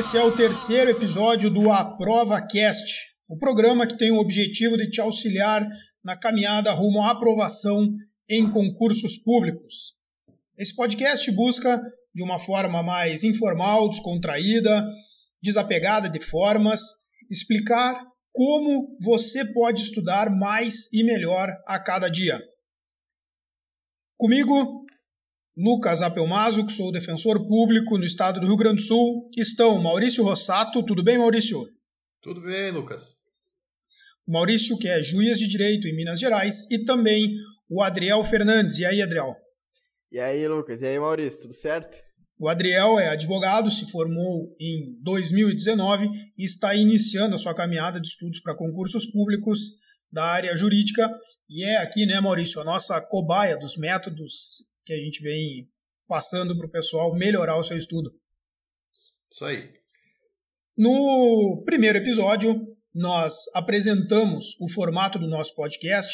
Esse é o terceiro episódio do Aprova Cast, o programa que tem o objetivo de te auxiliar na caminhada rumo à aprovação em concursos públicos. Esse podcast busca, de uma forma mais informal, descontraída, desapegada de formas, explicar como você pode estudar mais e melhor a cada dia. Comigo, Lucas Apelmazo, que sou defensor público no estado do Rio Grande do Sul, estão Maurício Rossato. Tudo bem, Maurício? Tudo bem, Lucas. Maurício, que é juiz de direito em Minas Gerais, e também o Adriel Fernandes. E aí, Adriel? E aí, Lucas? E aí, Maurício? Tudo certo? O Adriel é advogado, se formou em 2019 e está iniciando a sua caminhada de estudos para concursos públicos da área jurídica e é aqui, né, Maurício, a nossa cobaia dos métodos que a gente vem passando para o pessoal melhorar o seu estudo. Isso aí. No primeiro episódio, nós apresentamos o formato do nosso podcast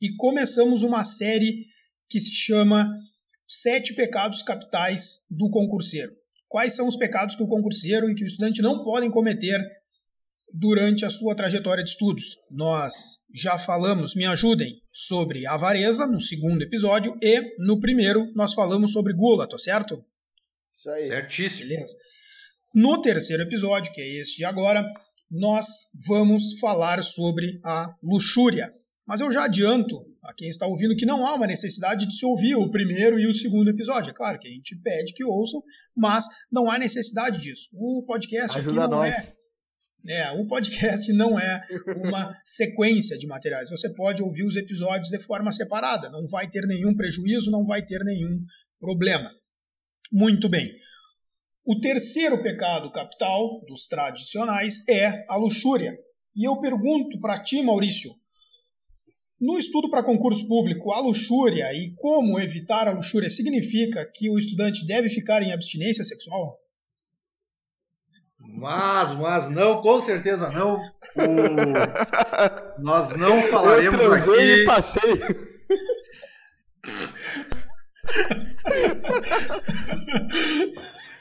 e começamos uma série que se chama Sete Pecados Capitais do Concurseiro. Quais são os pecados que o concurseiro e que o estudante não podem cometer durante a sua trajetória de estudos. Nós já falamos, me ajudem, sobre avareza no segundo episódio e no primeiro nós falamos sobre gula, tá certo? Isso aí. Certíssimo. Beleza. No terceiro episódio, que é este de agora, nós vamos falar sobre a luxúria. Mas eu já adianto a quem está ouvindo que não há uma necessidade de se ouvir o primeiro e o segundo episódio. É claro que a gente pede que ouçam, mas não há necessidade disso. O podcast Ajuda aqui não nós. é é, o podcast não é uma sequência de materiais. Você pode ouvir os episódios de forma separada. Não vai ter nenhum prejuízo, não vai ter nenhum problema. Muito bem. O terceiro pecado capital dos tradicionais é a luxúria. E eu pergunto para ti, Maurício, no estudo para concurso público, a luxúria e como evitar a luxúria significa que o estudante deve ficar em abstinência sexual? Mas, mas não, com certeza não. O- Nós não falaremos eu aqui. e passei.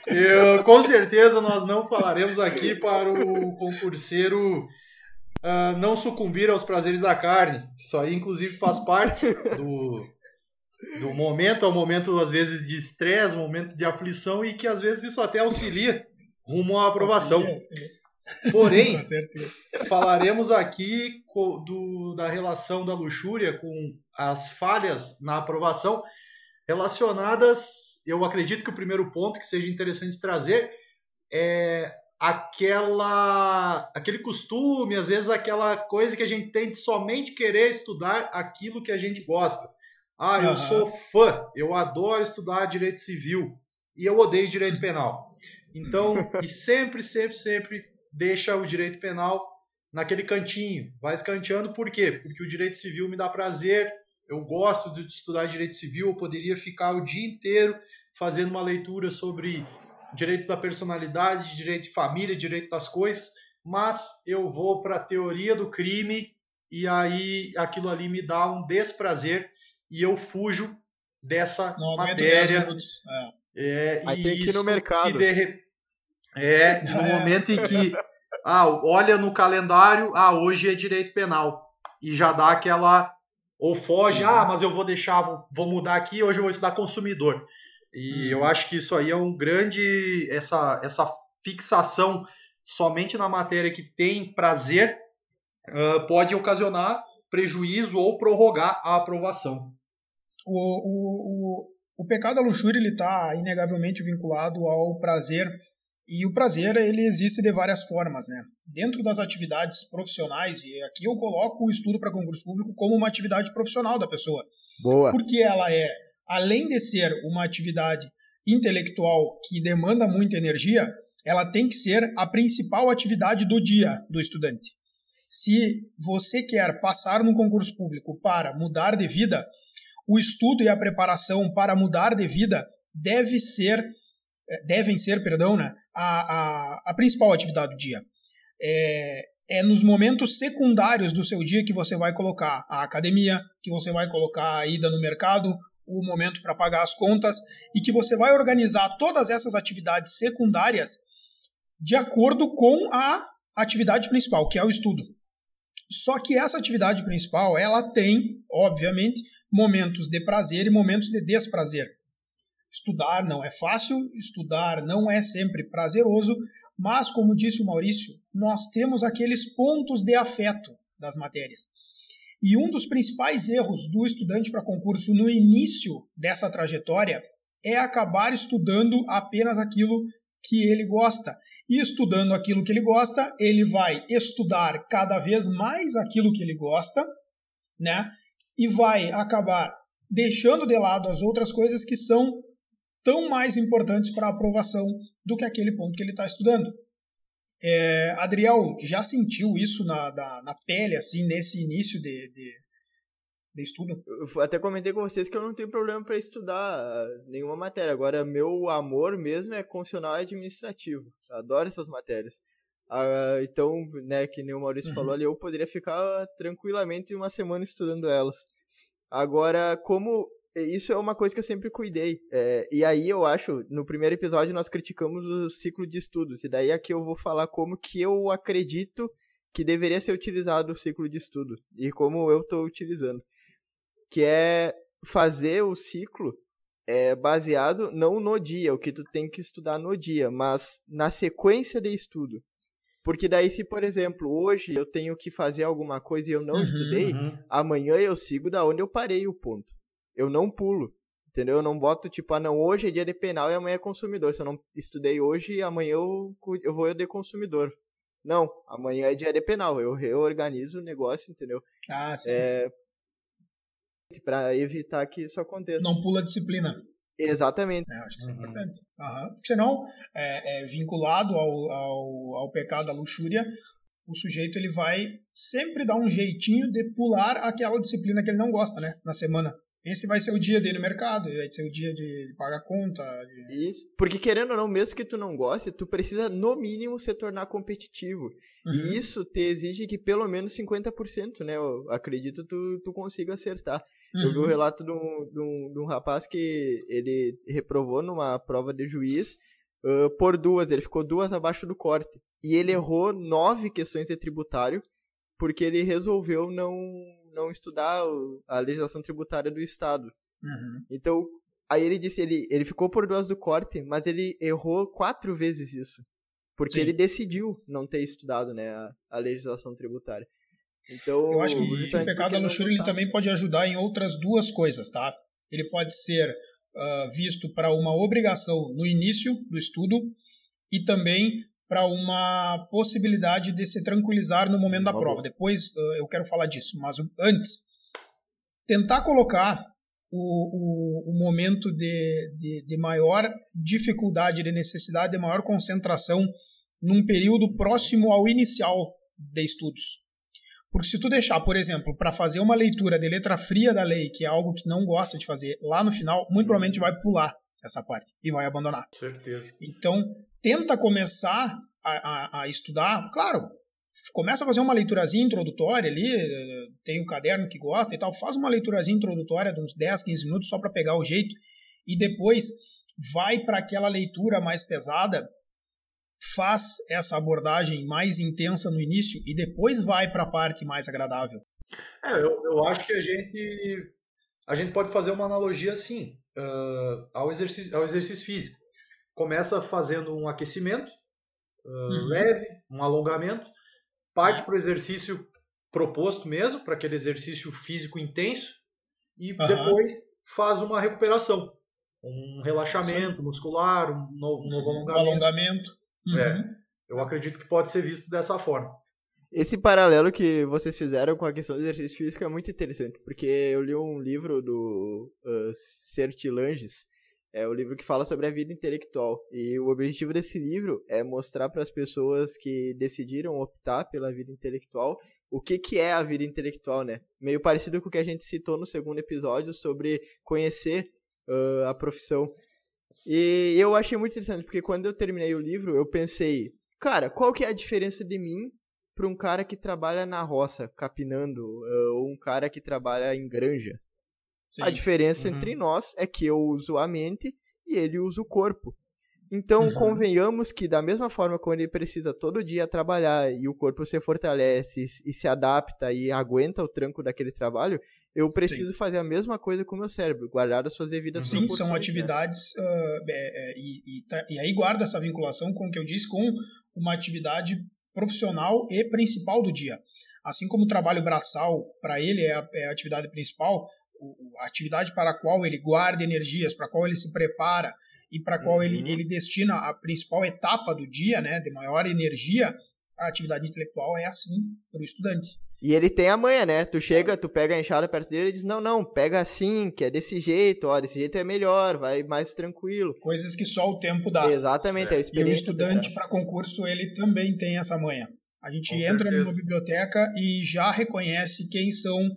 Eu, com certeza nós não falaremos aqui para o concurseiro ah, não sucumbir aos prazeres da carne. Isso aí, inclusive, faz parte do, do momento, é um momento, às vezes, de estresse, um momento de aflição, e que às vezes isso até auxilia rumo à aprovação. Sim, sim. Porém, falaremos aqui do- da relação da luxúria com as falhas na aprovação relacionadas. Eu acredito que o primeiro ponto que seja interessante trazer é aquela aquele costume, às vezes aquela coisa que a gente tem de somente querer estudar aquilo que a gente gosta. Ah, eu Aham. sou fã, eu adoro estudar direito civil e eu odeio direito penal. Então, e sempre, sempre, sempre deixa o direito penal naquele cantinho, vai escanteando, por quê? Porque o direito civil me dá prazer, eu gosto de estudar direito civil, eu poderia ficar o dia inteiro fazendo uma leitura sobre direitos da personalidade, direito de família, direito das coisas, mas eu vou para a teoria do crime e aí aquilo ali me dá um desprazer e eu fujo dessa Não aguento 10 matéria. minutos. É. É, Aí e tem que ir no mercado. de re- É, no É. momento em que ah, olha no calendário, ah, hoje é direito penal. E já dá aquela. Ou foge, ah, mas eu vou deixar, vou, mudar aqui, hoje eu vou estudar consumidor. E Uhum. eu acho que isso aí é um grande. Essa, essa fixação somente na matéria que tem prazer ah, pode ocasionar prejuízo ou prorrogar a aprovação. O, o, o, o pecado da luxúria ele está inegavelmente vinculado ao prazer e o prazer ele existe de várias formas, né? Dentro das atividades profissionais e aqui eu coloco o estudo para concurso público como uma atividade profissional da pessoa, Boa. porque ela é além de ser uma atividade intelectual que demanda muita energia, ela tem que ser a principal atividade do dia do estudante. Se você quer passar num concurso público para mudar de vida, o estudo e a preparação para mudar de vida deve ser, eh, devem ser, perdão, né, a, a, a principal atividade do dia. É, é nos momentos secundários do seu dia que você vai colocar a academia, que você vai colocar a ida no mercado, o momento para pagar as contas e que você vai organizar todas essas atividades secundárias de acordo com a atividade principal, que é o estudo. Só que essa atividade principal, ela tem, obviamente, momentos de prazer e momentos de desprazer. Estudar não é fácil, estudar não é sempre prazeroso, mas, como disse o Maurício, nós temos aqueles pontos de afeto das matérias. E um dos principais erros do estudante para concurso no início dessa trajetória é acabar estudando apenas aquilo que ele gosta. E estudando aquilo que ele gosta, ele vai estudar cada vez mais aquilo que ele gosta, né? E vai acabar deixando de lado as outras coisas que são tão mais importantes para a aprovação do que aquele ponto que ele está estudando. É, Adriel, já sentiu isso na, na, pele, assim, nesse início de, de, de estudo? Eu até comentei com vocês que eu não tenho problema para estudar ah, nenhuma matéria. Agora, meu amor mesmo é constitucional e administrativo. Eu adoro essas matérias. Ah, então, né, que nem o Maurício uhum. falou ali, eu poderia ficar tranquilamente uma semana estudando elas. Agora, como isso é uma coisa que eu sempre cuidei. É, e aí eu acho, no primeiro episódio nós criticamos o ciclo de estudos. E daí aqui eu vou falar como que eu acredito que deveria ser utilizado o ciclo de estudo. E como eu estou utilizando. Que é fazer o ciclo é, baseado não no dia, o que tu tem que estudar no dia, mas na sequência de estudo. Porque daí, se, por exemplo, hoje eu tenho que fazer alguma coisa e eu não uhum, estudei, uhum. amanhã eu sigo da onde eu parei o ponto eu não pulo. Entendeu? Eu não boto, tipo, ah, não, hoje é dia de penal e amanhã é consumidor. Se eu não estudei hoje, amanhã eu, eu vou de consumidor. Não, amanhã é dia de penal. Eu reorganizo o negócio, entendeu? Ah, sim. É... Pra evitar que isso aconteça. Não pula a disciplina. Exatamente. É, acho que isso é uhum. importante. Uhum. Porque senão, é, é vinculado ao, ao, ao pecado da luxúria, o sujeito ele vai sempre dar um jeitinho de pular aquela disciplina que ele não gosta, né? Na semana. Esse vai ser o dia dele no mercado, vai ser o dia de pagar conta. De... Isso. Porque querendo ou não, mesmo que tu não goste, tu precisa no mínimo se tornar competitivo. Uhum. E isso te exige que pelo menos 50%, né? Eu acredito tu, tu consiga acertar. Eu vi o um uhum. relato de um, de, um, de um rapaz que ele reprovou numa prova de juiz uh, por duas, ele ficou duas abaixo do corte. E ele errou nove questões de tributário porque ele resolveu não não estudar a legislação tributária do Estado. Uhum. Então, aí ele disse, ele, ele ficou por duas do corte, mas ele errou quatro vezes isso. Porque Sim. ele decidiu não ter estudado né, a, a legislação tributária. Então, eu acho que o pecado da luxúria ele também pode ajudar em outras duas coisas, tá? Ele pode ser uh, visto para uma obrigação no início do estudo e também para uma possibilidade de se tranquilizar no momento da prova. Depois uh, eu quero falar disso, mas antes, tentar colocar o, o, o momento de, de, de, maior dificuldade, de necessidade, de maior concentração num período próximo ao inicial de estudos. Porque se tu deixar, por exemplo, para fazer uma leitura de letra fria da lei, que é algo que não gosta de fazer, lá no final, muito provavelmente vai pular essa parte e vai abandonar. Certeza. Então, tenta começar a, a, a, estudar, claro, começa a fazer uma leiturazinha introdutória ali, tem um caderno que gosta e tal, faz uma leiturazinha introdutória de uns 10, 15 minutos só para pegar o jeito e depois vai para aquela leitura mais pesada, faz essa abordagem mais intensa no início e depois vai para a parte mais agradável. É, eu, eu acho que a gente a gente pode fazer uma analogia assim uh, ao exercício ao exercício físico começa fazendo um aquecimento uh, uhum. leve, um alongamento, parte para o exercício proposto mesmo, para aquele exercício físico intenso, e uhum. depois faz uma recuperação, um relaxamento Sim. muscular, um novo, um novo alongamento. Um alongamento. Uhum. É, eu acredito que pode ser visto dessa forma. Esse paralelo que vocês fizeram com a questão do exercício físico é muito interessante, porque eu li um livro do uh, Sertilanges, é o livro que fala sobre a vida intelectual. E o objetivo desse livro é mostrar para as pessoas que decidiram optar pela vida intelectual o que, que é a vida intelectual, né? Meio parecido com o que a gente citou no segundo episódio sobre conhecer uh, a profissão. E eu achei muito interessante, porque quando eu terminei o livro, eu pensei, cara, qual que é a diferença de mim para um cara que trabalha na roça, capinando, uh, ou um cara que trabalha em granja? Sim. A diferença uhum. entre nós é que eu uso a mente e ele usa o corpo. Então, uhum. convenhamos que, da mesma forma como ele precisa todo dia trabalhar e o corpo se fortalece e se adapta e aguenta o tranco daquele trabalho, eu preciso Sim. fazer a mesma coisa com o meu cérebro, guardar as suas devidas Sim, são né? atividades, né? uh, é, é, e, e, tá, e, aí guarda essa vinculação com o que eu disse, com uma atividade profissional e principal do dia. Assim como o trabalho braçal, para ele, é a, é a atividade principal, a atividade para a qual ele guarda energias, para a qual ele se prepara e para a qual uhum. ele, ele destina a principal etapa do dia, né, de maior energia, a atividade intelectual é assim para o estudante. E ele tem a manha, né? Tu chega, tu pega a enxada perto dele e diz: Não, não, pega assim, que é desse jeito, ó, desse jeito é melhor, vai mais tranquilo. Coisas que só o tempo dá. Exatamente, é. a experiência. E o estudante, para concurso, ele também tem essa manha. A gente Com entra certeza. numa biblioteca e já reconhece quem são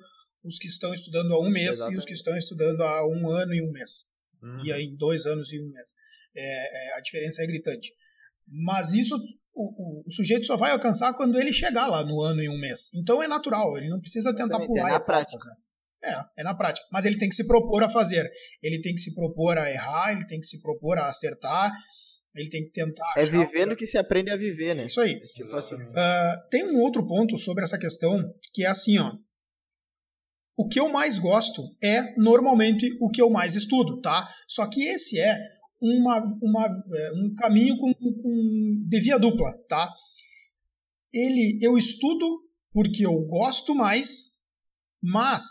os que estão estudando há um mês Exatamente. e os que estão estudando há um ano e um mês. Uhum. E aí, dois anos e um mês. É, é, a diferença é gritante. Mas isso o, o, o, sujeito só vai alcançar quando ele chegar lá no ano e um mês. Então é natural, ele não precisa tentar Exatamente, pular é na etapas, prática. Né? É, é na prática. Mas ele tem que se propor a fazer. Ele tem que se propor a errar, ele tem que se propor a acertar, ele tem que tentar. É vivendo que se aprende a viver, né? Isso aí. É tipo assim. uh, tem um outro ponto sobre essa questão que é assim, ó. O que eu mais gosto é normalmente o que eu mais estudo, tá? Só que esse é uma, uma, é, um caminho com, com, de via dupla, tá? Ele, eu estudo porque eu gosto mais, mas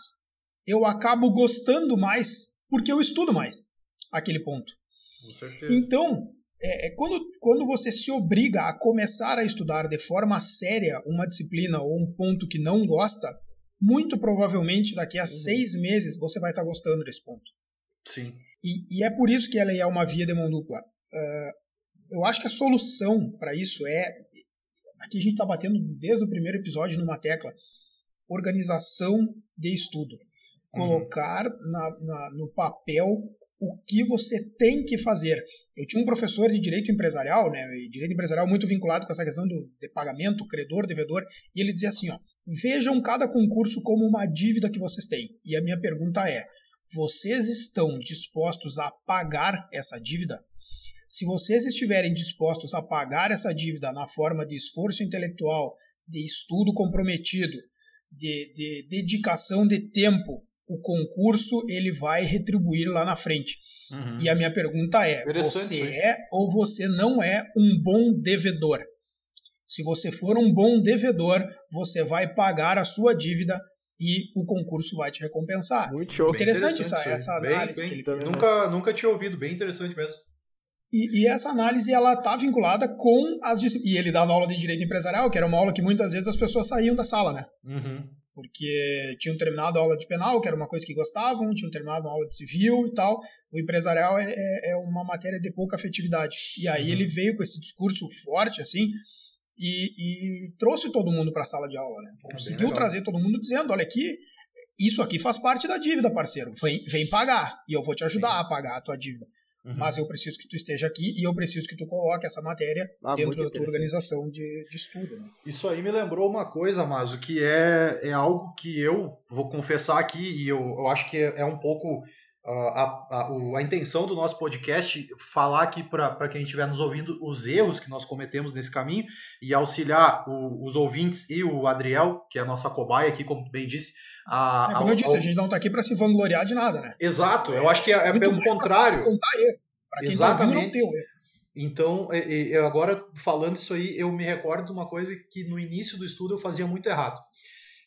eu acabo gostando mais porque eu estudo mais aquele ponto. Com certeza. Então, é, é, quando, quando você se obriga a começar a estudar de forma séria uma disciplina ou um ponto que não gosta, muito provavelmente daqui a uhum. seis meses você vai estar gostando desse ponto. Sim. E, e, é por isso que ela é uma via de mão dupla. Uh, eu acho que a solução para isso é. Aqui a gente está batendo desde o primeiro episódio numa tecla: organização de estudo. Colocar uhum. na, na, no papel o que você tem que fazer. Eu tinha um professor de direito empresarial, né, direito empresarial muito vinculado com essa questão do de pagamento, credor, devedor, e ele dizia assim, ó, vejam cada concurso como uma dívida que vocês têm. E a minha pergunta é, vocês estão dispostos a pagar essa dívida? Se vocês estiverem dispostos a pagar essa dívida na forma de esforço intelectual, de estudo comprometido, de, de dedicação de tempo, o concurso ele vai retribuir lá na frente. Uhum. E a minha pergunta é: você é ou você não é um bom devedor? Se você for um bom devedor, você vai pagar a sua dívida e o concurso vai te recompensar. Muito show. Interessante, interessante essa, essa análise bem, que ele fez. Né? Nunca, nunca tinha ouvido, bem interessante mesmo. E, e essa análise ela tá vinculada com as e ele dava aula de direito empresarial, que era uma aula que muitas vezes as pessoas saíam da sala, né? Uhum. Porque tinham terminado a aula de penal, que era uma coisa que gostavam, tinham terminado a aula de civil e tal. O empresarial é, é, é uma matéria de pouca afetividade. E aí uhum. ele veio com esse discurso forte, assim, e, e trouxe todo mundo para a sala de aula, né? É Conseguiu trazer todo mundo dizendo, olha aqui, isso aqui faz parte da dívida, parceiro. Vem, vem pagar e eu vou te ajudar Sim. a pagar a tua dívida. Uhum. Mas eu preciso que tu esteja aqui e eu preciso que tu coloque essa matéria ah, dentro da tua organização de, de estudo. Né? Isso aí me lembrou uma coisa, Mazo, que é, é algo que eu vou confessar aqui e eu, eu acho que é, é um pouco a, a, a, intenção do nosso podcast falar aqui para quem estiver nos ouvindo os erros que nós cometemos nesse caminho e auxiliar o, os ouvintes e o Adriel, que é a nossa cobaia aqui, como bem disse. A, é, como eu disse, a gente não está aqui para se vangloriar de nada, né? Exato, eu acho que é, é pelo contrário. Contar erro. Quem Exatamente. Tá ouvindo, erro. Então, eu agora falando isso aí, eu me recordo de uma coisa que no início do estudo eu fazia muito errado.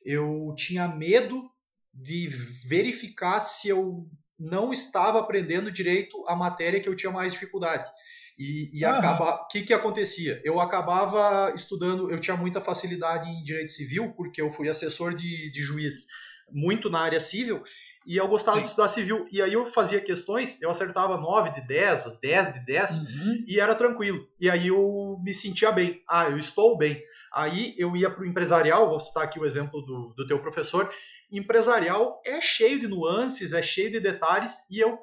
Eu tinha medo de verificar se eu não estava aprendendo direito a matéria que eu tinha mais dificuldade. E, e acaba, o que, que acontecia? Eu acabava estudando, eu tinha muita facilidade em direito civil, porque eu fui assessor de, de juiz muito na área civil, e eu gostava Sim. de estudar civil. E aí eu fazia questões, eu acertava 9 de 10, 10 de 10, uhum. e era tranquilo. E aí eu me sentia bem. Ah, eu estou bem. Aí eu ia para o empresarial, vou citar aqui o exemplo do, do teu professor, empresarial é cheio de nuances, é cheio de detalhes, e eu,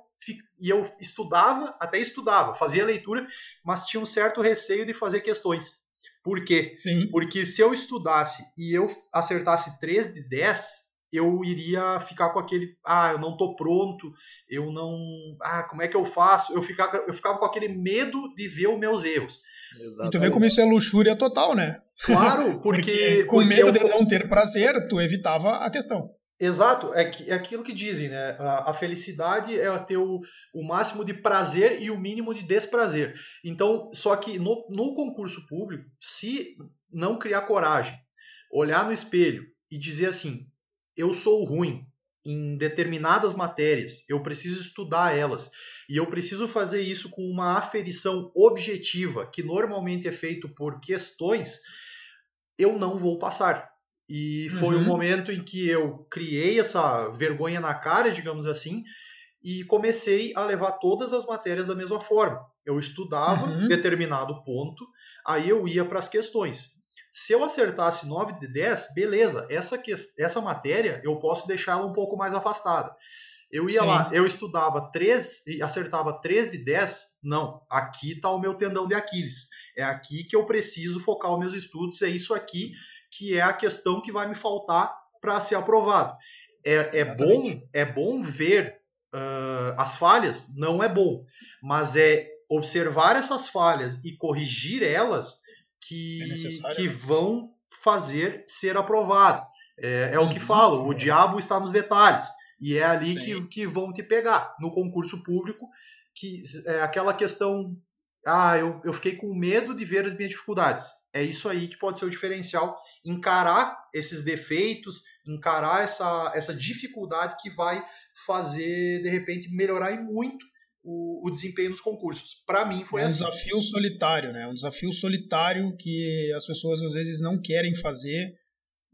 e eu estudava, até estudava, fazia leitura, mas tinha um certo receio de fazer questões. Por quê? Sim. Porque se eu estudasse e eu acertasse 3 de 10, eu iria ficar com aquele, ah, eu não tô pronto, eu não, ah, como é que eu faço? Eu ficava, eu ficava com aquele medo de ver os meus erros. Exatamente. E tu vê como isso é luxúria total, né? Claro, porque. porque com porque medo eu... de não ter prazer, tu evitava a questão. Exato, é, que, é aquilo que dizem, né? A, a, felicidade é ter o, o máximo de prazer e o mínimo de desprazer. Então, só que no, no concurso público, se não criar coragem, olhar no espelho e dizer assim: eu sou ruim em determinadas matérias, eu preciso estudar elas e eu preciso fazer isso com uma aferição objetiva, que normalmente é feito por questões, eu não vou passar. E foi o uhum. um momento em que eu criei essa vergonha na cara, digamos assim, e comecei a levar todas as matérias da mesma forma. Eu estudava uhum. determinado ponto, aí eu ia para as questões. Se eu acertasse 9 de 10, beleza, essa, que, essa matéria eu posso deixá-la um pouco mais afastada. Eu ia Sim. lá, eu estudava 3 e acertava 3 de 10. Não, aqui está o meu tendão de Aquiles. É aqui que eu preciso focar os meus estudos, é isso aqui que é a questão que vai me faltar para ser aprovado. É, é bom, é bom ver uh, as falhas? Não é bom, mas é observar essas falhas e corrigir elas que, é que né? vão fazer ser aprovado. É, é uhum. o que uhum. falo, o diabo está nos detalhes. E é ali que, que vão te pegar. No concurso público, que é aquela questão. Ah, eu, eu fiquei com medo de ver as minhas dificuldades. É isso aí que pode ser o diferencial encarar esses defeitos, encarar essa, essa dificuldade que vai fazer, de repente, melhorar e muito o, o desempenho nos concursos. Para mim foi é um assim. desafio solitário, né? Um desafio solitário que as pessoas às vezes não querem fazer,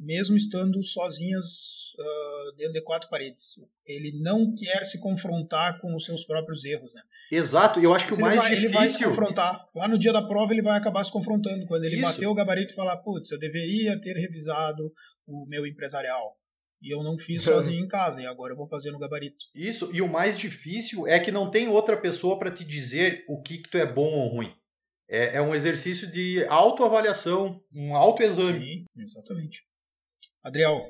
mesmo estando sozinhas uh, dentro de quatro paredes. Ele não quer se confrontar com os seus próprios erros, né? Exato, eu acho que Mas o mais vai, difícil... Ele vai se confrontar. Lá no dia da prova ele vai acabar se confrontando. Quando ele Isso. bater o gabarito e falar, putz, eu deveria ter revisado o meu empresarial. E eu não fiz sozinho em casa, e agora eu vou fazer no gabarito. Isso, e o mais difícil é que não tem outra pessoa para te dizer o que, que tu é bom ou ruim. É, é um exercício de autoavaliação, um autoexame. Sim, exatamente. Adriel.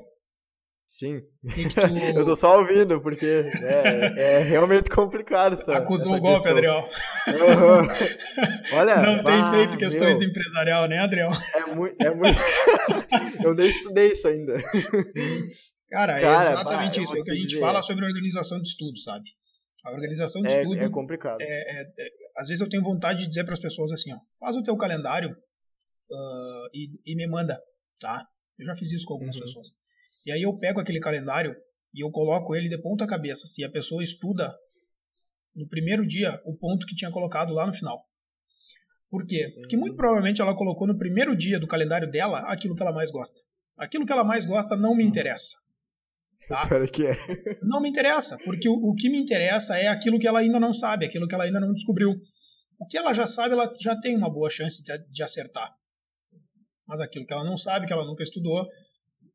Sim. Que que tu... eu tô só ouvindo, porque é, é realmente complicado. Essa, Acusou o golpe, Adriel. Uhum. Olha, não tem feito questões meu, empresarial, né, Adriel? É muito. É muito... eu nem estudei isso ainda. Sim. Cara, é Cara exatamente bah, isso. É o que a gente dizer. fala sobre organização de estudo, sabe? A organização de é, estudo. É complicado. É, é, é, às vezes eu tenho vontade de dizer para as pessoas assim: ó, faz o teu calendário uh, e, e, me manda, tá? Eu já fiz isso com algumas uhum. pessoas. E aí eu pego aquele calendário e eu coloco ele de ponta cabeça. Se a pessoa estuda no primeiro dia o ponto que tinha colocado lá no final. Por quê? Porque muito uhum. provavelmente ela colocou no primeiro dia do calendário dela aquilo que ela mais gosta. Aquilo que ela mais gosta não me uhum. interessa. Tá? Que é? Não me interessa, porque o, o que me interessa é aquilo que ela ainda não sabe, aquilo que ela ainda não descobriu. O que ela já sabe, ela já tem uma boa chance de, de acertar. Mas aquilo que ela não sabe, que ela nunca estudou,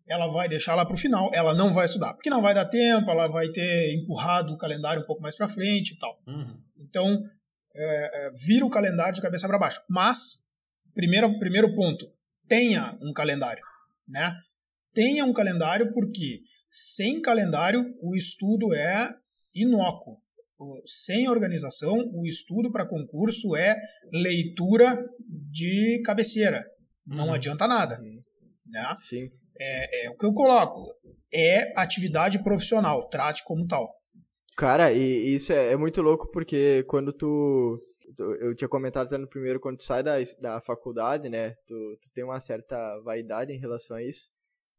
ela vai deixar lá para o final. Ela não vai estudar, porque não vai dar tempo, ela vai ter empurrado o calendário um pouco mais para frente e tal. Uhum. Então, é, é, vira o calendário de cabeça para baixo. Mas, primeiro, primeiro ponto, tenha um calendário. Né? Tenha um calendário porque sem calendário o estudo é inócuo. Sem organização, o estudo para concurso é leitura de cabeceira. Não uhum. adianta nada. Uhum. Né? Sim. É, é, o que eu coloco. É atividade profissional. Trate como tal. Cara, e isso é, é muito louco porque quando tu eu tinha comentado até no primeiro, quando tu sai da, da faculdade, né, tu, tu tem uma certa vaidade em relação a isso,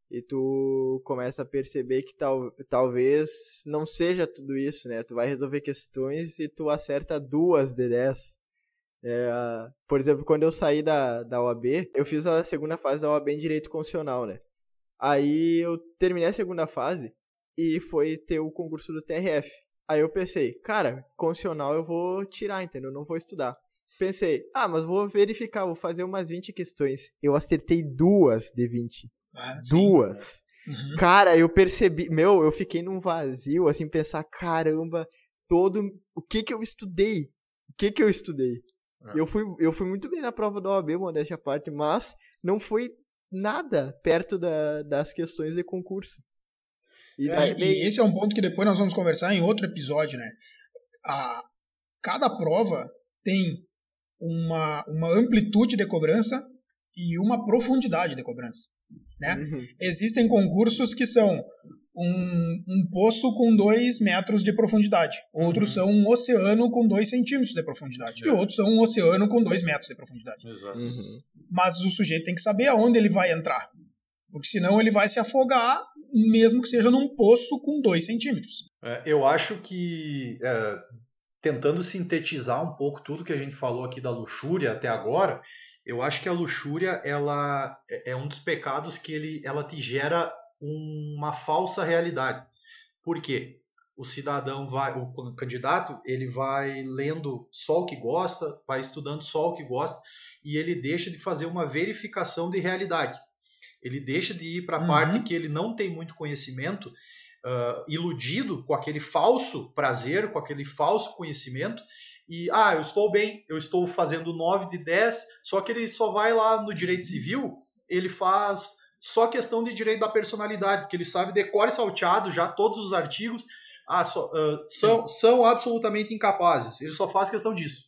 e tu começa a perceber que tal, talvez não seja tudo isso, né, tu vai resolver questões e tu acerta duas de dez. É, por exemplo, quando eu saí da, da OAB, eu fiz a segunda fase da OAB em Direito Constitucional, né, aí eu terminei a segunda fase e foi ter o concurso do TRF. Aí eu pensei, cara, constitucional eu vou tirar, entendeu? Eu não vou estudar. Pensei, ah, mas vou verificar, vou fazer umas 20 questões. Eu acertei duas de 20. Ah, duas. Uhum. Cara, eu percebi, meu, eu fiquei num vazio, assim, pensar, caramba, todo. O que que eu estudei? O que que eu estudei? É. Eu, fui, eu fui muito bem na prova da OAB, modéstia à parte, mas não foi nada perto da, das questões de concurso. E, é, e, esse é um ponto que depois nós vamos conversar em outro episódio, né? A, cada prova tem uma, uma amplitude de cobrança e uma profundidade de cobrança. Né? Uhum. Existem concursos que são um, um poço com dois metros de profundidade. Outros uhum. são um oceano com dois centímetros de profundidade. E outros são um oceano com dois metros de profundidade. Uhum. Mas o sujeito tem que saber aonde ele vai entrar. Porque senão ele vai se afogar, mesmo que seja num poço com dois centímetros. É, eu acho que, é, tentando sintetizar um pouco tudo que a gente falou aqui da luxúria até agora, eu acho que a luxúria ela é, é um dos pecados que ele, ela te gera uma falsa realidade. Por quê? O cidadão vai, o candidato, ele vai lendo só o que gosta, vai estudando só o que gosta e ele deixa de fazer uma verificação de realidade. Ele deixa de ir para a uhum. parte que ele não tem muito conhecimento, uh, iludido com aquele falso prazer, com aquele falso conhecimento, e ah, eu estou bem, eu estou fazendo 9 de 10, só que ele só vai lá no direito civil, ele faz só questão de direito da personalidade, que ele sabe decore salteado já todos os artigos, ah, só, uh, são, são absolutamente incapazes. Ele só faz questão disso.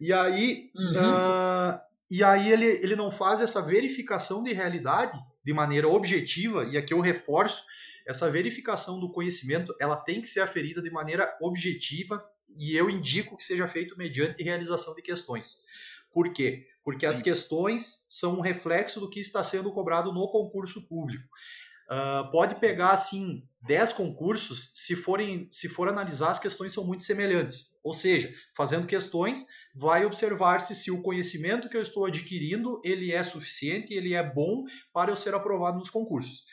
E aí, uhum. uh, e aí ele, ele não faz essa verificação de realidade de maneira objetiva, e aqui eu reforço, essa verificação do conhecimento ela tem que ser aferida de maneira objetiva e eu indico que seja feito mediante realização de questões. Por quê? Porque Sim. as questões são um reflexo do que está sendo cobrado no concurso público. Uh, pode pegar assim 10 concursos, se forem se for analisar as questões são muito semelhantes. Ou seja, fazendo questões, vai observar-se se o conhecimento que eu estou adquirindo ele é suficiente, ele é bom para eu ser aprovado nos concursos.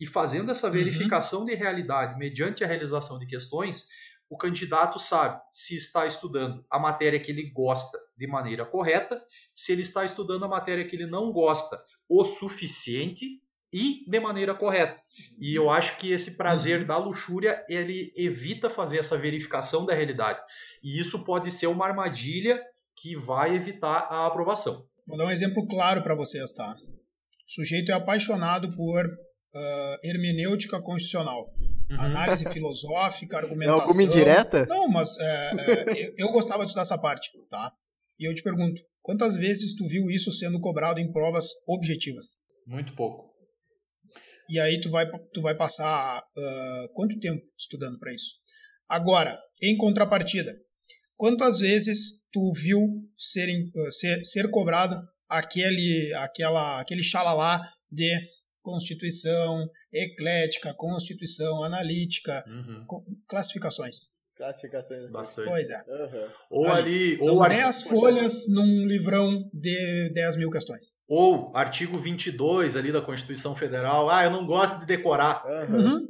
E fazendo essa uhum. verificação uhum. de realidade mediante a realização de questões, o candidato sabe se está estudando a matéria que ele gosta de maneira correta, se ele está estudando a matéria que ele não gosta o suficiente e de maneira correta. E eu acho que esse prazer da luxúria, ele evita fazer essa verificação da realidade. E isso pode ser uma armadilha que vai evitar a aprovação. Vou dar um exemplo claro para vocês, tá? O sujeito é apaixonado por uh, hermenêutica constitucional. Uhum. Análise filosófica, argumentação. É alguma indireta? Não, mas é, é, eu, gostava de estudar essa parte, tá? E eu te pergunto, quantas vezes tu viu isso sendo cobrado em provas objetivas? Muito pouco. E aí tu vai, tu vai passar uh, quanto tempo estudando para isso? Agora, em contrapartida, quantas vezes tu viu ser, uh, ser, ser cobrado aquele, aquela, aquele xalalá de constituição eclética, constituição analítica, uhum. classificações. Classificações. Bastante. Pois é. Uhum. Ou ali. ali São 10 folhas num livrão de 10 mil questões. Ou artigo 22 ali da Constituição Federal. Ah, eu não gosto de decorar. Uhum.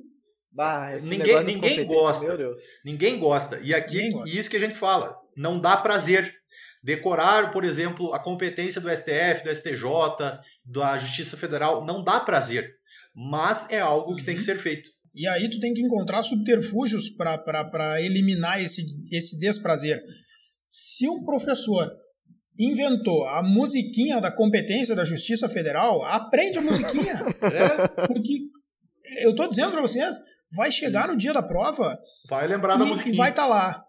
Bah, ninguém ninguém gosta. Ninguém gosta. E aqui, gosta. isso que a gente fala. Não dá prazer. Decorar, por exemplo, a competência do STF, do STJ, da Justiça Federal, não dá prazer, mas é algo que tem que uhum. ser feito. E aí tu tem que encontrar subterfúgios para eliminar esse, esse desprazer. Se um professor inventou a musiquinha da competência da Justiça Federal, aprende a musiquinha. é? Porque eu estou dizendo para vocês, vai chegar no dia da prova. Vai lembrar e, da musiquinha. E vai estar tá lá.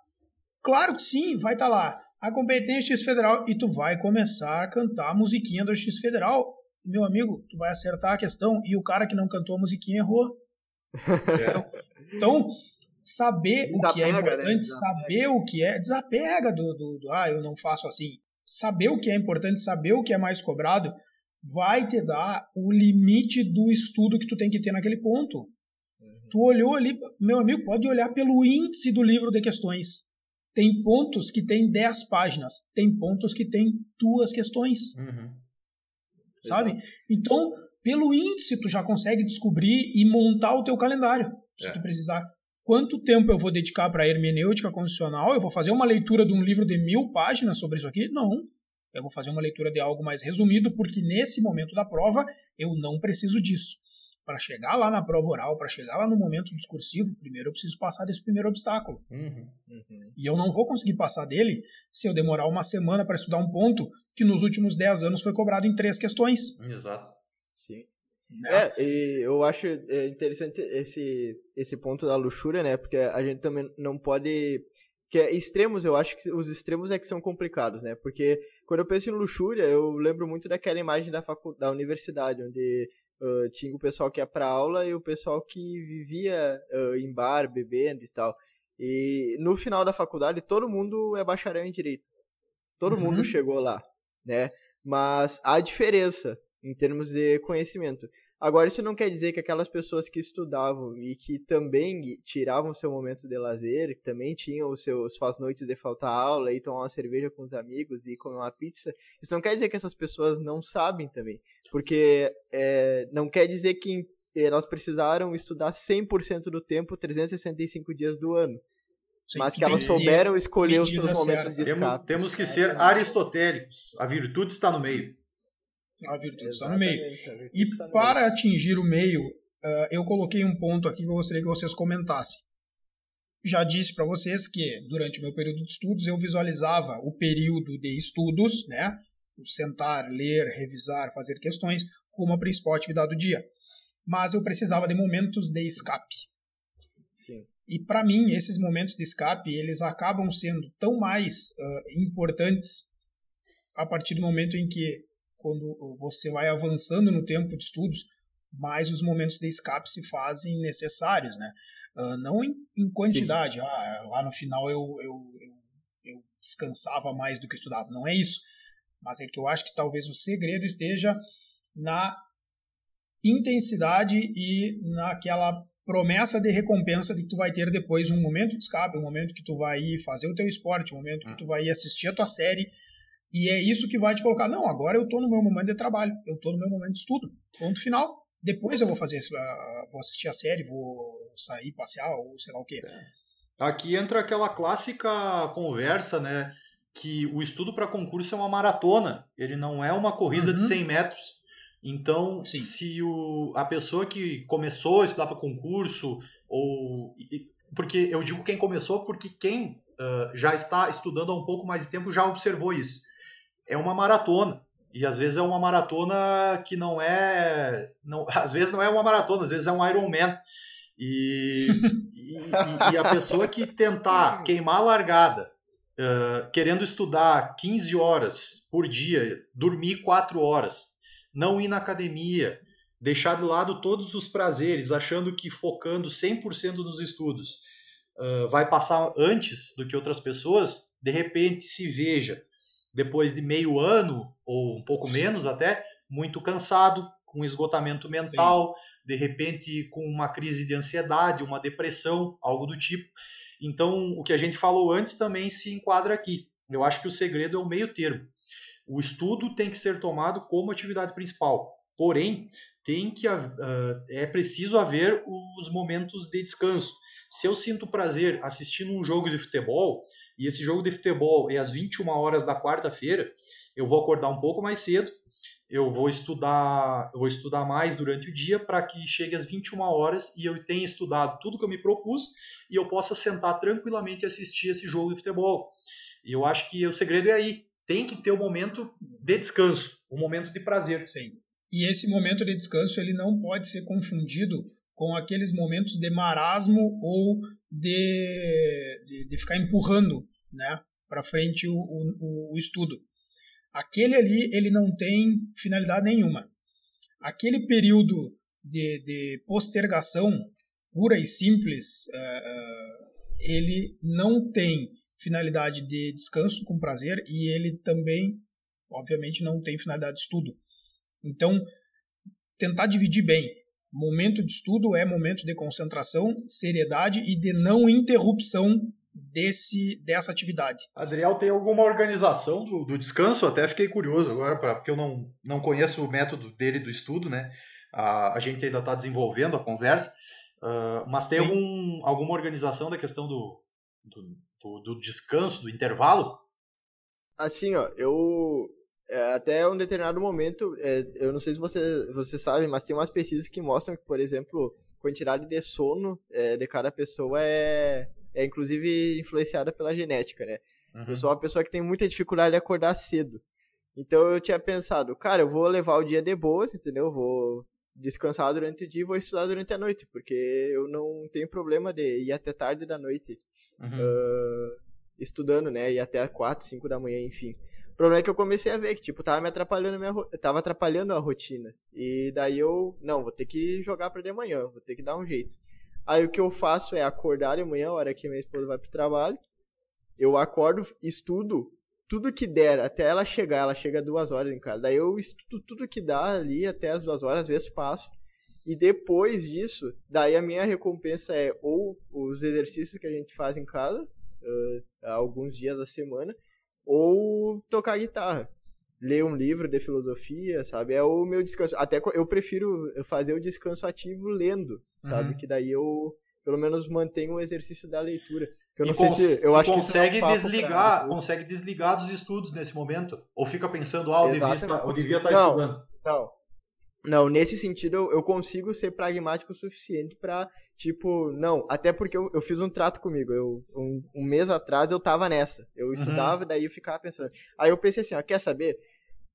Claro que sim, vai estar tá lá a competência Justiça Federal e tu vai começar a cantar a musiquinha da Justiça Federal. Meu amigo, tu vai acertar a questão e o cara que não cantou a musiquinha errou. É. Então, saber desapega, o que é né? importante, né? saber o que é, desapega do, do, do, ah, eu não faço assim. Saber o que é importante, saber o que é mais cobrado, vai te dar o limite do estudo que tu tem que ter naquele ponto. Uhum. Tu olhou ali, meu amigo, pode olhar pelo índice do livro de questões. Tem pontos que tem 10 páginas, tem pontos que tem duas questões. Uhum. Sabe? Então, pelo índice, tu já consegue descobrir e montar o teu calendário, se é. tu precisar. Quanto tempo eu vou dedicar para hermenêutica condicional? Eu vou fazer uma leitura de um livro de mil páginas sobre isso aqui? Não. Eu vou fazer uma leitura de algo mais resumido, porque nesse momento da prova eu não preciso disso para chegar lá na prova oral, para chegar lá no momento discursivo, primeiro eu preciso passar desse primeiro obstáculo. Uhum, uhum. E eu não vou conseguir passar dele se eu demorar uma semana para estudar um ponto que nos últimos 10 anos foi cobrado em três questões. Exato. Sim. Né? É, e eu acho é, interessante esse, esse ponto da luxúria, né? Porque a gente também não pode. Que é extremos, eu acho que os extremos é que são complicados, né? Porque quando eu penso em luxúria, eu lembro muito daquela imagem da, facu da universidade, onde uh, tinha o pessoal que ia pra aula e o pessoal que vivia uh, em bar, bebendo e tal. E no final da faculdade, todo mundo é bacharel em direito. Todo uhum. mundo chegou lá, né? Mas há diferença em termos de conhecimento. Agora, isso não quer dizer que aquelas pessoas que estudavam e que também tiravam seu momento de lazer, que também tinham os seus suas noites de faltar aula e tomar uma cerveja com os amigos e comer uma pizza, isso não quer dizer que essas pessoas não sabem também. Porque é, não quer dizer que elas precisaram estudar 100% do tempo, 365 dias do ano. Sim, mas que elas souberam escolher os seus momentos de escape. Temos, temos que ser aristotélicos. A virtude está no meio. A virtude está no meio. E para atingir o meio, uh, eu coloquei um ponto aqui que eu gostaria que vocês comentassem. Já disse para vocês que durante o meu período de estudos eu visualizava o período de estudos, né? Sentar, ler, revisar, fazer questões como a principal atividade do dia. Mas eu precisava de momentos de escape. Sim. E para mim, esses momentos de escape, eles acabam sendo tão mais uh, importantes a partir do momento em que quando você vai avançando no tempo de estudos, mais os momentos de escape se fazem necessários, né? Uh, não em, em quantidade, ah, lá no final eu, eu, eu, eu, descansava mais do que estudava, não é isso. Mas é que eu acho que talvez o segredo esteja na intensidade e naquela promessa de recompensa de que tu vai ter depois um momento de escape, um momento que tu vai ir fazer o teu esporte, um momento que tu vai ir assistir a tua série, e é isso que vai te colocar. Não, agora eu estou no meu momento de trabalho, eu estou no meu momento de estudo. Ponto final. Depois eu vou fazer isso, vou assistir a série, vou sair, passear, ou sei lá o quê. Aqui entra aquela clássica conversa, né? Que o estudo para concurso é uma maratona, ele não é uma corrida uhum. de 100 metros. Então, Sim. se o, a pessoa que começou a estudar para concurso, ou. Porque eu digo quem começou, porque quem uh, já está estudando há um pouco mais de tempo já observou isso é uma maratona. E às vezes é uma maratona que não é. Não, às vezes não é uma maratona, às vezes é um Ironman. E, e, e, a pessoa que tentar queimar a largada, uh, querendo estudar 15 horas por dia, dormir 4 horas, não ir na academia, deixar de lado todos os prazeres, achando que focando 100% nos estudos uh, vai passar antes do que outras pessoas, de repente se veja depois de meio ano, ou um pouco menos até, muito cansado, com esgotamento mental, Sim. de repente com uma crise de ansiedade, uma depressão, algo do tipo. Então, o que a gente falou antes também se enquadra aqui. Eu acho que o segredo é o meio termo. O estudo tem que ser tomado como atividade principal. Porém, tem que uh, é preciso haver os momentos de descanso. Se eu sinto prazer assistindo um jogo de futebol, e esse jogo de futebol é às 21 horas da quarta-feira, eu vou acordar um pouco mais cedo, eu vou estudar, eu vou estudar mais durante o dia para que chegue às 21 horas e eu tenha estudado tudo que eu me propus e eu possa sentar tranquilamente e assistir esse jogo de futebol. E eu acho que o segredo é aí, tem que ter o um momento de descanso, um momento de prazer. Sim. E esse momento de descanso ele não pode ser confundido com aqueles momentos de marasmo ou de, de, de ficar empurrando né, para frente o, o, o estudo. Aquele ali ele não tem finalidade nenhuma. Aquele período de, de postergação pura e simples, uh, ele não tem finalidade de descanso com prazer e ele também, obviamente, não tem finalidade de estudo. Então, tentar dividir bem Momento de estudo é momento de concentração, seriedade e de não interrupção desse, dessa atividade. Adriel, tem alguma organização do, do descanso? Até fiquei curioso agora, pra, porque eu não, não conheço o método dele do estudo, né? A, a gente ainda está desenvolvendo a conversa, uh, mas tem algum, alguma organização da questão do, do, do, do descanso, do intervalo? Assim, ó, eu até um determinado momento, é, eu não sei se você, você sabe, mas tem umas pesquisas que mostram que, por exemplo, a quantidade de sono é, de cada pessoa é, é inclusive influenciada pela genética, né? Uhum. Eu sou uma pessoa que tem muita dificuldade de acordar cedo. Então eu tinha pensado, cara, eu vou levar o dia de boas, entendeu? Eu vou descansar durante o dia e vou estudar durante a noite, porque eu não tenho problema de ir até tarde da noite uhum. uh, estudando, né? Ir até 4, 5 da manhã, enfim. Problema é que eu comecei a ver que, tipo, tava me atrapalhando minha tava atrapalhando a rotina. E daí eu, não, vou ter que jogar para de manhã, vou ter que dar um jeito. Aí o que eu faço é acordar de manhã, a hora que minha esposa vai pro trabalho. Eu acordo, estudo tudo que der até ela chegar, ela chega duas horas em casa. Daí eu estudo tudo que dá ali até as duas horas, às vezes passo. E depois disso, daí a minha recompensa é ou os exercícios que a gente faz em casa, uh, alguns dias da semana, ou tocar guitarra. Ler um livro de filosofia, sabe? É o meu descanso. Até eu prefiro fazer o descanso ativo lendo, sabe? Uhum. Que daí eu, pelo menos, mantenho o exercício da leitura. Eu não sei se eu acho consegue que é um desligar, pra... consegue desligar dos estudos nesse momento, ou fica pensando, ah, eu devia estar, eu devia estar não, estudando. Não. Não, nesse sentido eu, eu consigo ser pragmático o suficiente para tipo, não, até porque eu, eu fiz um trato comigo. Eu, um, um, mês atrás eu tava nessa. Eu uhum. estudava, daí eu ficava pensando. Aí eu pensei assim, ó, quer saber?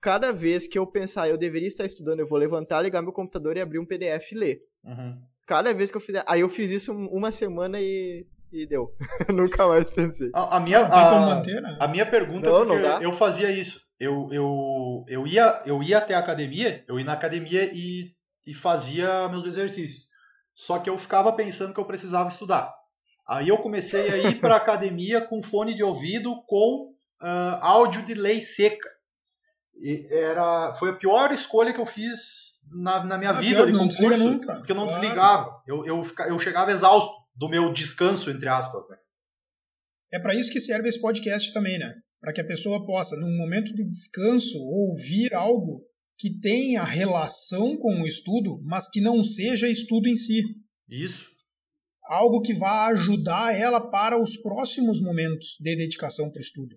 Cada vez que eu pensar eu deveria estar estudando, eu vou levantar, ligar meu computador e abrir um PDF e ler. Uhum. Cada vez que eu fizer. Aí eu fiz isso uma semana e e deu. Nunca mais pensei. A, a minha, a, manter, né? a minha pergunta não, é porque eu fazia isso. Eu, eu, eu, ia, eu ia até a academia, eu ia na academia e, e fazia meus exercícios. Só que eu ficava pensando que eu precisava estudar. Aí eu comecei a ir para a academia com fone de ouvido com uh, áudio de lei seca. E era, foi a pior escolha que eu fiz na, na minha ah, vida de concurso, porque eu não claro. desligava. Eu, eu, eu chegava exausto do meu descanso, entre aspas, né? É para isso que serve esse podcast também, né? Para que a pessoa possa, num momento de descanso, ouvir algo que tenha relação com o estudo, mas que não seja estudo em si. Isso. Algo que vá ajudar ela para os próximos momentos de dedicação para o estudo.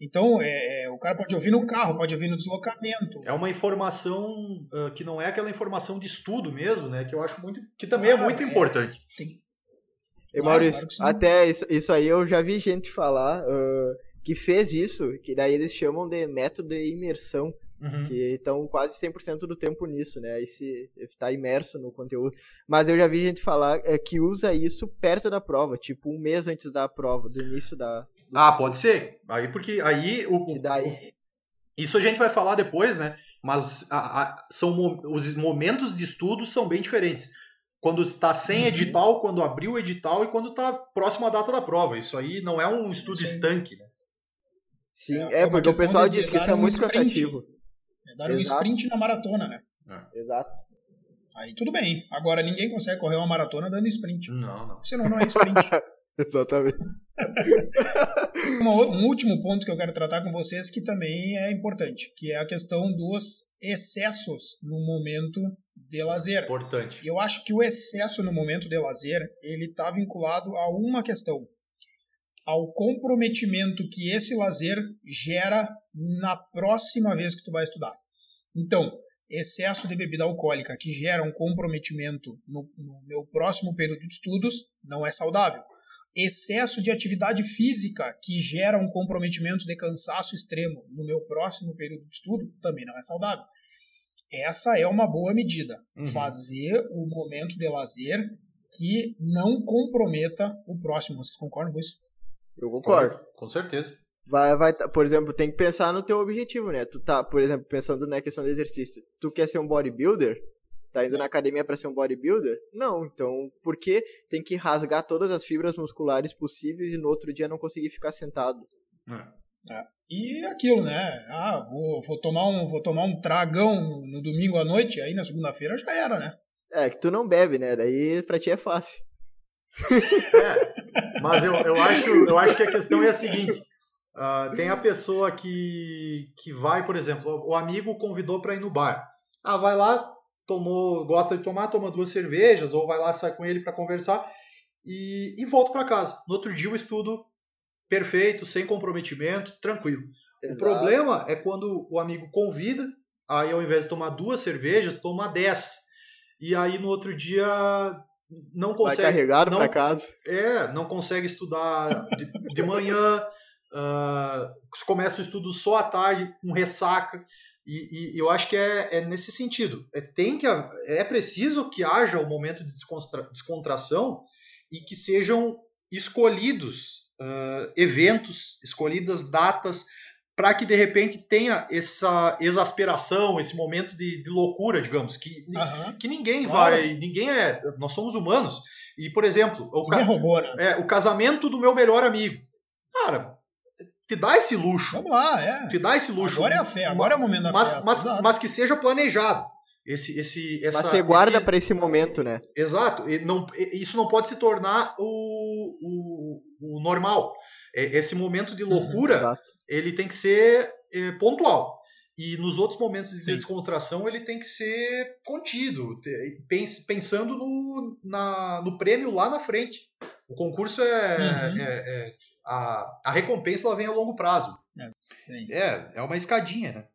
Então, é, é, o cara pode ouvir no carro, pode ouvir no deslocamento. É uma informação uh, que não é aquela informação de estudo mesmo, né? Que eu acho muito. que também é muito é, importante. Tem, e Maurício, claro até isso, isso aí eu já vi gente falar uh, que fez isso, que daí eles chamam de método de imersão. Uhum. Que estão quase 100% do tempo nisso, né? Aí se tá imerso no conteúdo. Mas eu já vi gente falar é, que usa isso perto da prova, tipo um mês antes da prova, do início da. Do... Ah, pode ser. Aí porque aí o. daí... Isso a gente vai falar depois, né? Mas a, a, são os momentos de estudo são bem diferentes quando está sem uhum. edital, quando abriu o edital e quando está próximo à data da prova. Isso aí não é um estudo Sim. estanque, né? Sim, é, é porque o pessoal diz que isso é muito cansativo. É dar um sprint na maratona, né? É. Exato. Aí tudo bem. Agora ninguém consegue correr uma maratona dando sprint. Não, não. Senão não é sprint. Exatamente. um último ponto que eu quero tratar com vocês que também é importante, que é a questão dos excessos no momento de lazer. Importante. Eu acho que o excesso no momento de lazer, ele está vinculado a uma questão, ao comprometimento que esse lazer gera na próxima vez que tu vai estudar. Então, excesso de bebida alcoólica que gera um comprometimento no, no meu próximo período de estudos não é saudável. Excesso de atividade física que gera um comprometimento de cansaço extremo no meu próximo período de estudo também não é saudável. Essa é uma boa medida. Uhum. Fazer o momento de lazer que não comprometa o próximo. Vocês concordam com isso? Eu concordo. Com certeza. Vai, vai, por exemplo, tem que pensar no teu objetivo, né? Tu tá, por exemplo, pensando na questão do exercício. Tu quer ser um bodybuilder? Tá indo na academia para ser um bodybuilder? Não, então por que tem que rasgar todas as fibras musculares possíveis e no outro dia não conseguir ficar sentado? É. É. E aquilo, né? Ah, vou, vou, tomar um, vou tomar um tragão no domingo à noite, aí na segunda-feira já era, né? É, que tu não bebe, né? Daí pra ti é fácil. É, mas eu, eu, acho, eu acho que a questão é a seguinte: uh, tem a pessoa que, que vai, por exemplo, o amigo convidou para ir no bar. Ah, vai lá, tomou, gosta de tomar, toma duas cervejas, ou vai lá, sai com ele para conversar e, e volta para casa. No outro dia o estudo perfeito, sem comprometimento, tranquilo. Exato. O problema é quando o amigo convida, aí ao invés de tomar duas cervejas, toma dez. E aí no outro dia não consegue. Vai carregado para casa. É, não consegue estudar de, de manhã, uh, começa o estudo só à tarde, com ressaca. E, e eu acho que é, é nesse sentido. É, tem que, é preciso que haja o um momento de descontra, descontração e que sejam escolhidos uh, eventos, escolhidas datas, para que de repente tenha essa exasperação, esse momento de, de loucura, digamos, que, uhum. que ninguém claro. vai, ninguém é, nós somos humanos. E por exemplo, o, ca roubou, né? é, o casamento do meu melhor amigo, cara, te dá esse luxo. Vamos lá, é. Te dá esse luxo. Agora é a fé, agora é o momento da mas, festa. Mas, mas que seja planejado. Esse, esse, essa, mas você guarda para esse momento, né? Exato. E não, isso não pode se tornar o, o, o normal. Esse momento de uhum, loucura, uhum, ele tem que ser é, pontual. E nos outros momentos de Sim. descontração, ele tem que ser contido, pensando no, na, no prêmio lá na frente. O concurso é, uhum. é, é a, a recompensa ela vem a longo prazo. É, é, é uma escadinha, né?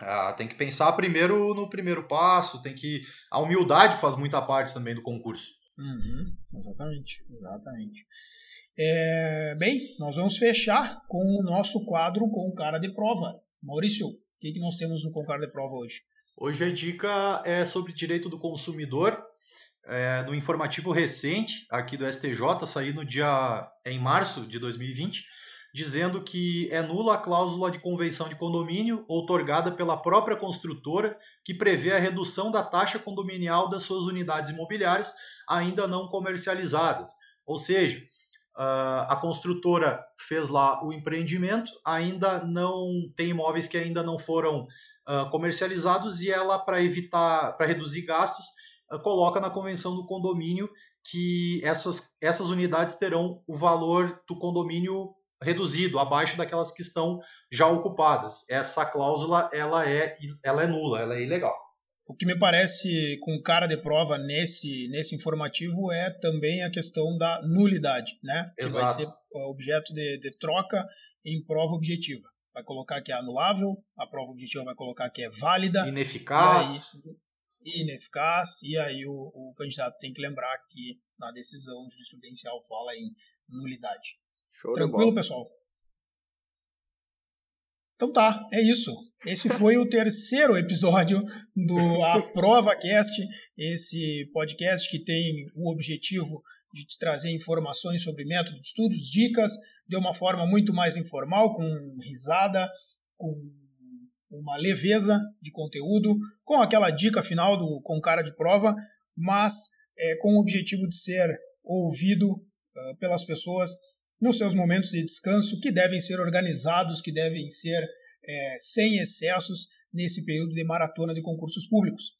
Ah, tem que pensar primeiro no primeiro passo, tem que. A humildade faz muita parte também do concurso. Uhum, exatamente, exatamente. É, bem, nós vamos fechar com o nosso quadro com o cara de prova. Maurício, o que, que nós temos no com cara de prova hoje? Hoje a dica é sobre direito do consumidor é, no informativo recente aqui do STJ, sair no dia em março de 2020, dizendo que é nula a cláusula de convenção de condomínio outorgada pela própria construtora que prevê a redução da taxa condominial das suas unidades imobiliárias ainda não comercializadas. Ou seja, a construtora fez lá o empreendimento, ainda não tem imóveis que ainda não foram comercializados e ela, para evitar, para reduzir gastos, coloca na convenção do condomínio que essas, essas unidades terão o valor do condomínio reduzido, abaixo daquelas que estão já ocupadas. Essa cláusula ela é, ela é nula, ela é ilegal. O que me parece com cara de prova nesse, nesse informativo é também a questão da nulidade, né? Que vai ser objeto de, de troca em prova objetiva. Vai colocar que é anulável, a prova objetiva vai colocar que é válida. Ineficaz ineficaz, e aí o, o candidato tem que lembrar que na decisão jurisprudencial fala em nulidade. Show Tranquilo, pessoal? Então tá, é isso. Esse foi o terceiro episódio do A Prova Cast, esse podcast que tem o objetivo de te trazer informações sobre método de estudos, dicas, de uma forma muito mais informal, com risada, com uma leveza de conteúdo, com aquela dica final do com cara de prova, mas é, com o objetivo de ser ouvido uh, pelas pessoas nos seus momentos de descanso, que devem ser organizados, que devem ser é, sem excessos nesse período de maratona de concursos públicos.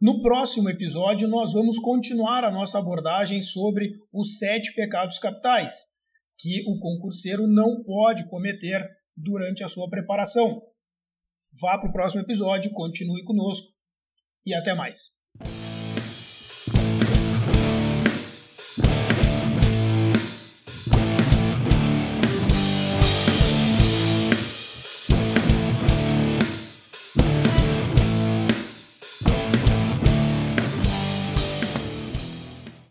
No próximo episódio, nós vamos continuar a nossa abordagem sobre os sete pecados capitais que o concurseiro não pode cometer durante a sua preparação. Vá para o próximo episódio, continue conosco e até mais.